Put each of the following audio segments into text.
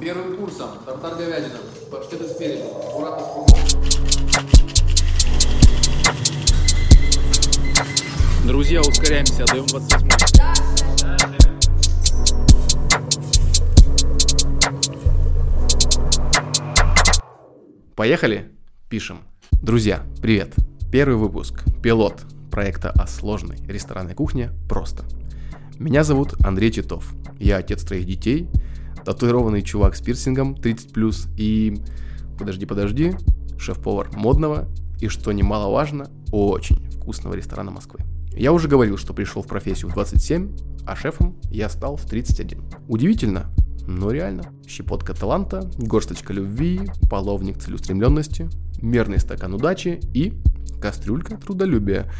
Первым курсом тартар говядина, паштеты спереди, аккуратно с. Друзья, ускоряемся, даем 28 Поехали? Пишем. Друзья, привет. Первый выпуск. Пилот проекта о сложной ресторанной кухне «Просто». Меня зовут Андрей Титов. Я отец троих детей, татуированный чувак с пирсингом 30+, и... Подожди, подожди, шеф-повар модного и, что немаловажно, очень вкусного ресторана Москвы. Я уже говорил, что пришел в профессию в 27, а шефом я стал в 31. Удивительно, но реально. Щепотка таланта, горсточка любви, половник целеустремленности, мерный стакан удачи и кастрюлька трудолюбия.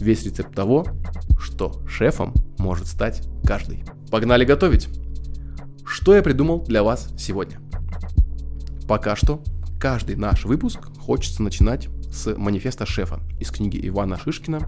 Весь рецепт того, что шефом может стать каждый. Погнали готовить! Что я придумал для вас сегодня? Пока что каждый наш выпуск хочется начинать с манифеста шефа из книги Ивана Шишкина,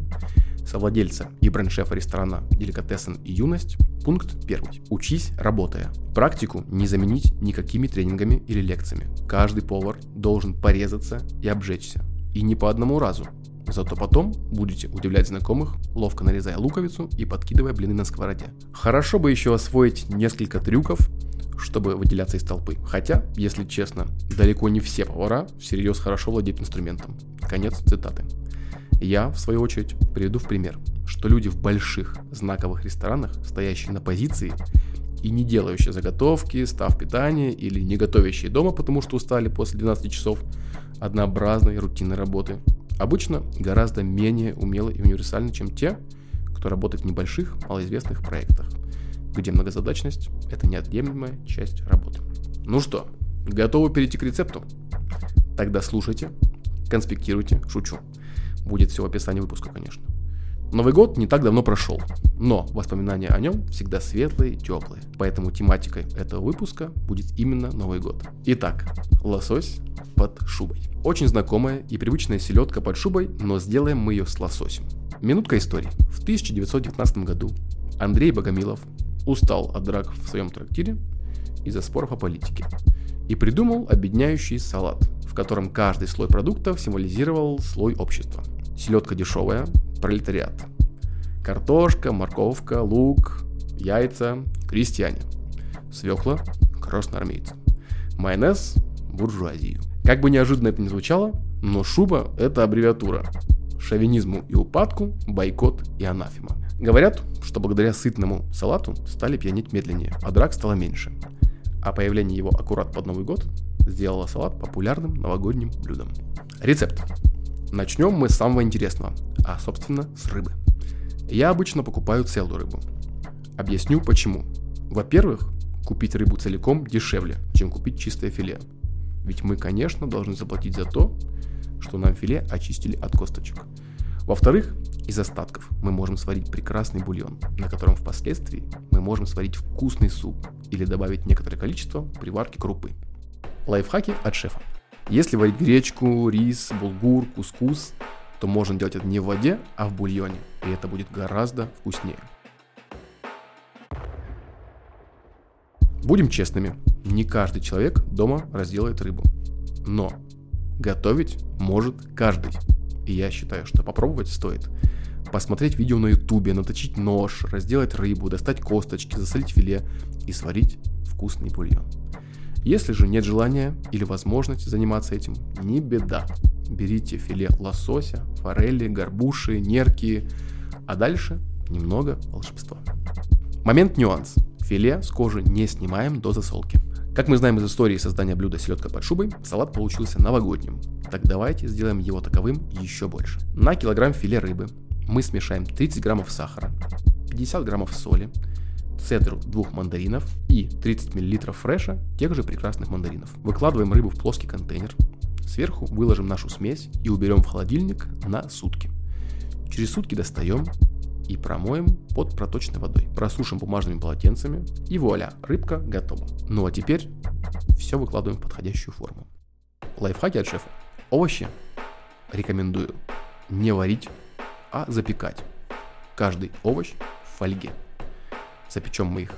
совладельца и бренд-шефа ресторана «Деликатесен и юность», пункт 1. Учись, работая. Практику не заменить никакими тренингами или лекциями. Каждый повар должен порезаться и обжечься. И не по одному разу. Зато потом будете удивлять знакомых, ловко нарезая луковицу и подкидывая блины на сковороде. Хорошо бы еще освоить несколько трюков, чтобы выделяться из толпы. Хотя, если честно, далеко не все повара всерьез хорошо владеют инструментом. Конец цитаты. Я, в свою очередь, приведу в пример, что люди в больших знаковых ресторанах, стоящие на позиции и не делающие заготовки, став питания или не готовящие дома, потому что устали после 12 часов однообразной рутинной работы, обычно гораздо менее умелы и универсальны, чем те, кто работает в небольших, малоизвестных проектах, где многозадачность – это неотъемлемая часть работы. Ну что, готовы перейти к рецепту? Тогда слушайте, конспектируйте, шучу. Будет все в описании выпуска, конечно. Новый год не так давно прошел, но воспоминания о нем всегда светлые и теплые, поэтому тематикой этого выпуска будет именно Новый год. Итак, лосось под шубой. Очень знакомая и привычная селедка под шубой, но сделаем мы ее с лососем. Минутка истории. В 1919 году Андрей Богомилов устал от драк в своем трактире из-за споров о политике и придумал объединяющий салат, в котором каждый слой продуктов символизировал слой общества. Селедка дешевая, пролетариат. Картошка, морковка, лук, яйца, крестьяне. Свекла, красноармейцы. Майонез, буржуазию. Как бы неожиданно это ни звучало, но шуба – это аббревиатура. Шовинизму и упадку, бойкот и анафема. Говорят, что благодаря сытному салату стали пьянить медленнее, а драк стало меньше. А появление его аккурат под Новый год сделало салат популярным новогодним блюдом. Рецепт. Начнем мы с самого интересного, а собственно с рыбы. Я обычно покупаю целую рыбу. Объясню почему. Во-первых, купить рыбу целиком дешевле, чем купить чистое филе. Ведь мы, конечно, должны заплатить за то, что нам филе очистили от косточек. Во-вторых, из остатков мы можем сварить прекрасный бульон, на котором впоследствии мы можем сварить вкусный суп или добавить некоторое количество при варке крупы. Лайфхаки от шефа. Если варить гречку, рис, булгур, кускус, то можно делать это не в воде, а в бульоне, и это будет гораздо вкуснее. Будем честными, не каждый человек дома разделает рыбу. Но готовить может каждый. И я считаю, что попробовать стоит. Посмотреть видео на ютубе, наточить нож, разделать рыбу, достать косточки, засолить филе и сварить вкусный бульон. Если же нет желания или возможности заниматься этим, не беда. Берите филе лосося, форели, горбуши, нерки, а дальше немного волшебства. Момент нюанс. Филе с кожи не снимаем до засолки. Как мы знаем из истории создания блюда селедка под шубой, салат получился новогодним. Так давайте сделаем его таковым еще больше. На килограмм филе рыбы мы смешаем 30 граммов сахара, 50 граммов соли, цедру двух мандаринов и 30 мл фреша тех же прекрасных мандаринов. Выкладываем рыбу в плоский контейнер, сверху выложим нашу смесь и уберем в холодильник на сутки. Через сутки достаем и промоем под проточной водой. Просушим бумажными полотенцами и вуаля, рыбка готова. Ну а теперь все выкладываем в подходящую форму. Лайфхаки от шефа. Овощи рекомендую не варить, а запекать. Каждый овощ в фольге. Запечем мы их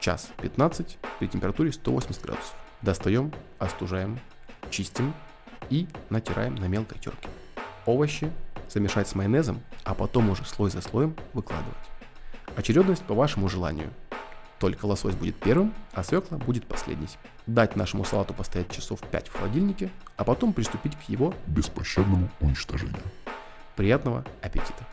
час 15 при температуре 180 градусов. Достаем, остужаем, чистим и натираем на мелкой терке. Овощи замешать с майонезом, а потом уже слой за слоем выкладывать. Очередность по вашему желанию. Только лосось будет первым, а свекла будет последней. Дать нашему салату постоять часов 5 в холодильнике, а потом приступить к его беспощадному уничтожению. Приятного аппетита!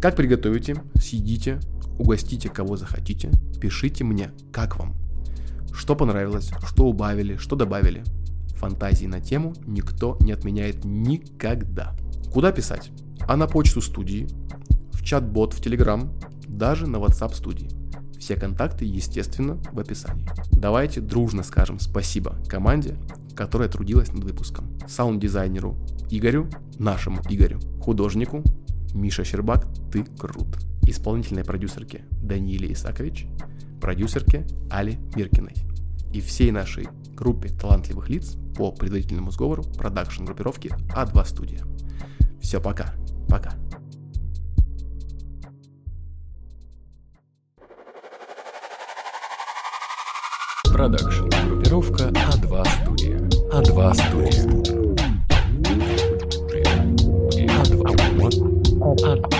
Как приготовите, съедите, угостите кого захотите, пишите мне, как вам. Что понравилось, что убавили, что добавили. Фантазии на тему никто не отменяет никогда. Куда писать? А на почту студии, в чат-бот в Телеграм, даже на WhatsApp студии. Все контакты, естественно, в описании. Давайте дружно скажем спасибо команде, которая трудилась над выпуском. Саунд-дизайнеру Игорю, нашему Игорю, художнику Миша Щербак, ты крут. Исполнительной продюсерке Данииле Исакович, продюсерке Али Миркиной и всей нашей группе талантливых лиц по предварительному сговору продакшн группировки А2 Студия. Все, пока. Пока. Продакшн группировка А2 Студия. А2 Студия. А2. А2.